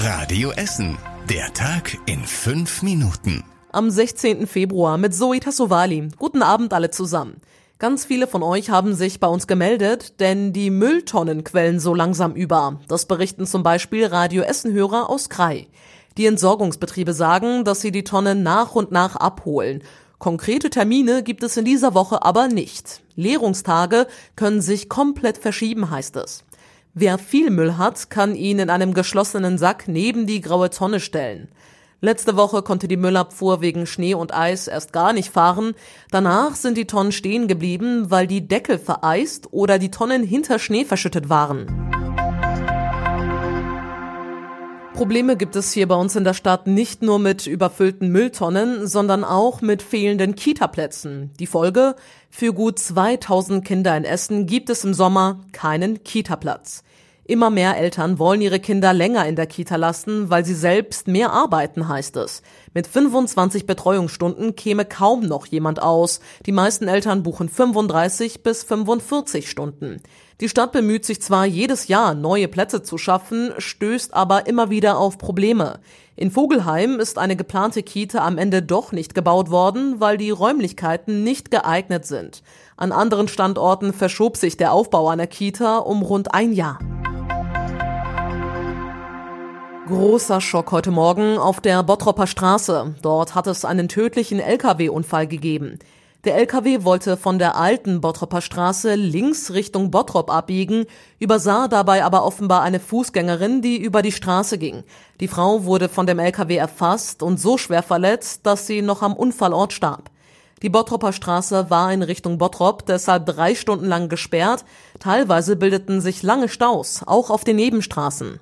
Radio Essen. Der Tag in fünf Minuten. Am 16. Februar mit Zoe Tassovali. Guten Abend alle zusammen. Ganz viele von euch haben sich bei uns gemeldet, denn die Mülltonnen quellen so langsam über. Das berichten zum Beispiel Radio Essen-Hörer aus Krai. Die Entsorgungsbetriebe sagen, dass sie die Tonnen nach und nach abholen. Konkrete Termine gibt es in dieser Woche aber nicht. Leerungstage können sich komplett verschieben, heißt es. Wer viel Müll hat, kann ihn in einem geschlossenen Sack neben die graue Tonne stellen. Letzte Woche konnte die Müllabfuhr wegen Schnee und Eis erst gar nicht fahren. Danach sind die Tonnen stehen geblieben, weil die Deckel vereist oder die Tonnen hinter Schnee verschüttet waren. Probleme gibt es hier bei uns in der Stadt nicht nur mit überfüllten Mülltonnen, sondern auch mit fehlenden Kitaplätzen. Die Folge? Für gut 2000 Kinder in Essen gibt es im Sommer keinen Kitaplatz. Immer mehr Eltern wollen ihre Kinder länger in der Kita lassen, weil sie selbst mehr arbeiten, heißt es. Mit 25 Betreuungsstunden käme kaum noch jemand aus. Die meisten Eltern buchen 35 bis 45 Stunden. Die Stadt bemüht sich zwar jedes Jahr, neue Plätze zu schaffen, stößt aber immer wieder auf Probleme. In Vogelheim ist eine geplante Kita am Ende doch nicht gebaut worden, weil die Räumlichkeiten nicht geeignet sind. An anderen Standorten verschob sich der Aufbau einer Kita um rund ein Jahr. Großer Schock heute Morgen auf der Bottropper Straße. Dort hat es einen tödlichen Lkw-Unfall gegeben. Der LKW wollte von der alten Bottropper Straße links Richtung Bottrop abbiegen, übersah dabei aber offenbar eine Fußgängerin, die über die Straße ging. Die Frau wurde von dem LKW erfasst und so schwer verletzt, dass sie noch am Unfallort starb. Die Bottropper Straße war in Richtung Bottrop deshalb drei Stunden lang gesperrt. Teilweise bildeten sich lange Staus, auch auf den Nebenstraßen.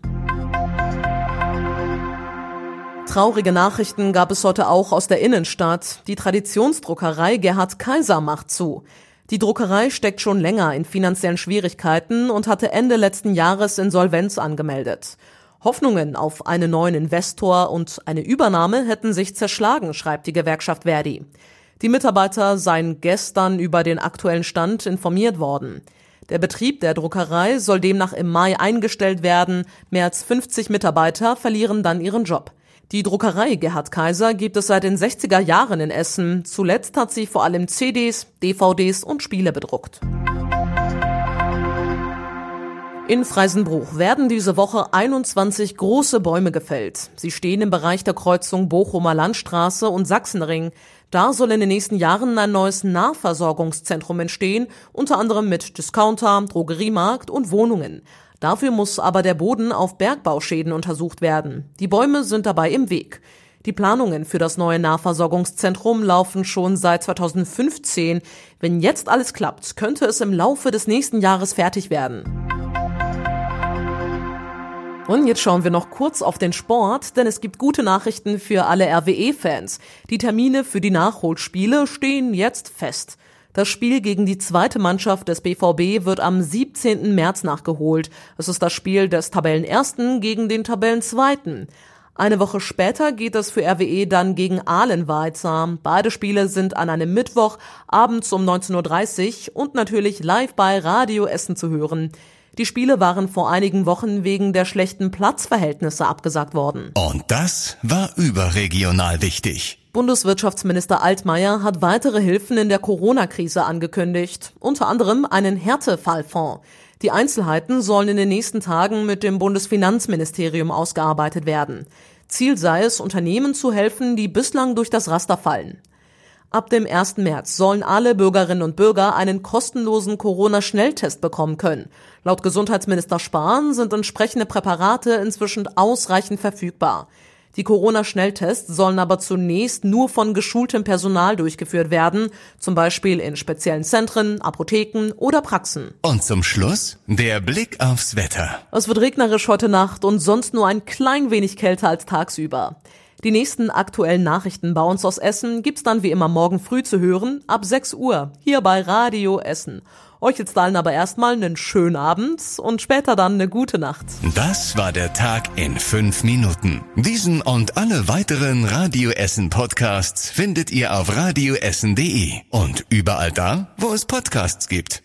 Traurige Nachrichten gab es heute auch aus der Innenstadt. Die Traditionsdruckerei Gerhard Kaiser macht zu. Die Druckerei steckt schon länger in finanziellen Schwierigkeiten und hatte Ende letzten Jahres Insolvenz angemeldet. Hoffnungen auf einen neuen Investor und eine Übernahme hätten sich zerschlagen, schreibt die Gewerkschaft Verdi. Die Mitarbeiter seien gestern über den aktuellen Stand informiert worden. Der Betrieb der Druckerei soll demnach im Mai eingestellt werden. Mehr als 50 Mitarbeiter verlieren dann ihren Job. Die Druckerei Gerhard Kaiser gibt es seit den 60er Jahren in Essen. Zuletzt hat sie vor allem CDs, DVDs und Spiele bedruckt. In Freisenbruch werden diese Woche 21 große Bäume gefällt. Sie stehen im Bereich der Kreuzung Bochumer Landstraße und Sachsenring. Da soll in den nächsten Jahren ein neues Nahversorgungszentrum entstehen, unter anderem mit Discounter, Drogeriemarkt und Wohnungen. Dafür muss aber der Boden auf Bergbauschäden untersucht werden. Die Bäume sind dabei im Weg. Die Planungen für das neue Nahversorgungszentrum laufen schon seit 2015. Wenn jetzt alles klappt, könnte es im Laufe des nächsten Jahres fertig werden. Und jetzt schauen wir noch kurz auf den Sport, denn es gibt gute Nachrichten für alle RWE-Fans. Die Termine für die Nachholspiele stehen jetzt fest. Das Spiel gegen die zweite Mannschaft des BVB wird am 17. März nachgeholt. Es ist das Spiel des Tabellenersten gegen den Tabellenzweiten. Eine Woche später geht es für RWE dann gegen Aalen weiter. Beide Spiele sind an einem Mittwoch abends um 19.30 Uhr und natürlich live bei Radio Essen zu hören. Die Spiele waren vor einigen Wochen wegen der schlechten Platzverhältnisse abgesagt worden. Und das war überregional wichtig. Bundeswirtschaftsminister Altmaier hat weitere Hilfen in der Corona-Krise angekündigt, unter anderem einen Härtefallfonds. Die Einzelheiten sollen in den nächsten Tagen mit dem Bundesfinanzministerium ausgearbeitet werden. Ziel sei es, Unternehmen zu helfen, die bislang durch das Raster fallen. Ab dem 1. März sollen alle Bürgerinnen und Bürger einen kostenlosen Corona-Schnelltest bekommen können. Laut Gesundheitsminister Spahn sind entsprechende Präparate inzwischen ausreichend verfügbar. Die Corona-Schnelltests sollen aber zunächst nur von geschultem Personal durchgeführt werden, zum Beispiel in speziellen Zentren, Apotheken oder Praxen. Und zum Schluss der Blick aufs Wetter. Es wird regnerisch heute Nacht und sonst nur ein klein wenig kälter als tagsüber. Die nächsten aktuellen Nachrichten bei uns aus Essen gibt's dann wie immer morgen früh zu hören, ab 6 Uhr, hier bei Radio Essen. Euch jetzt allen aber erstmal einen schönen Abend und später dann eine gute Nacht. Das war der Tag in fünf Minuten. Diesen und alle weiteren Radio Essen Podcasts findet ihr auf radioessen.de und überall da, wo es Podcasts gibt.